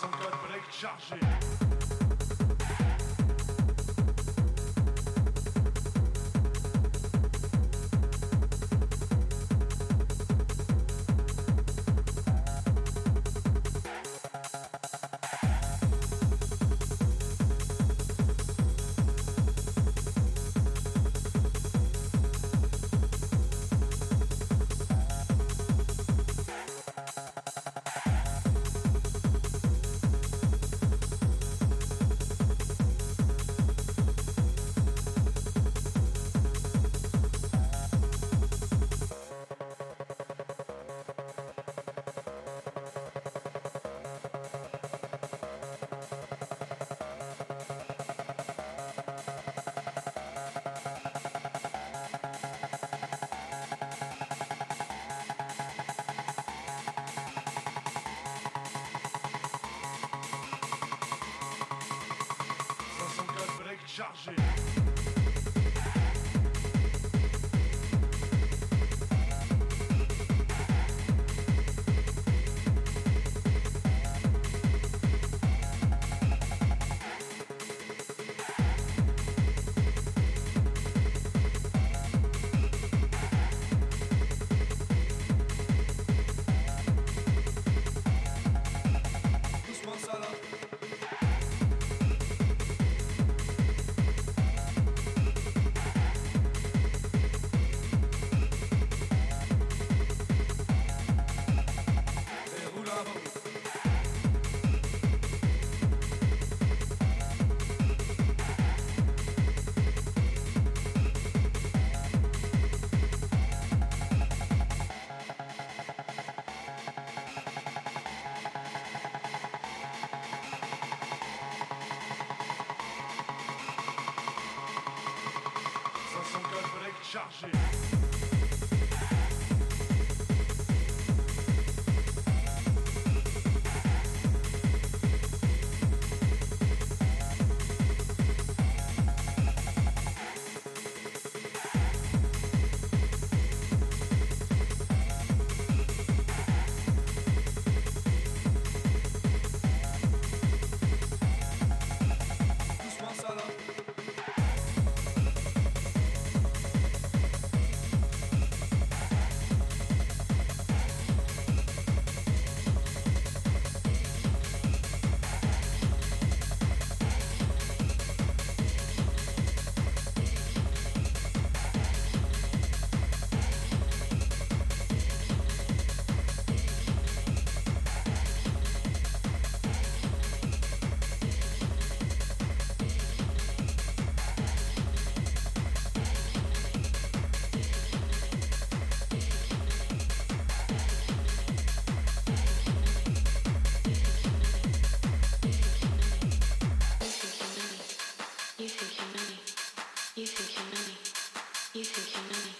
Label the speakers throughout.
Speaker 1: sans code break chargé. chargé. chargé.
Speaker 2: You think you're money. You think
Speaker 3: you're money.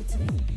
Speaker 3: Give to me,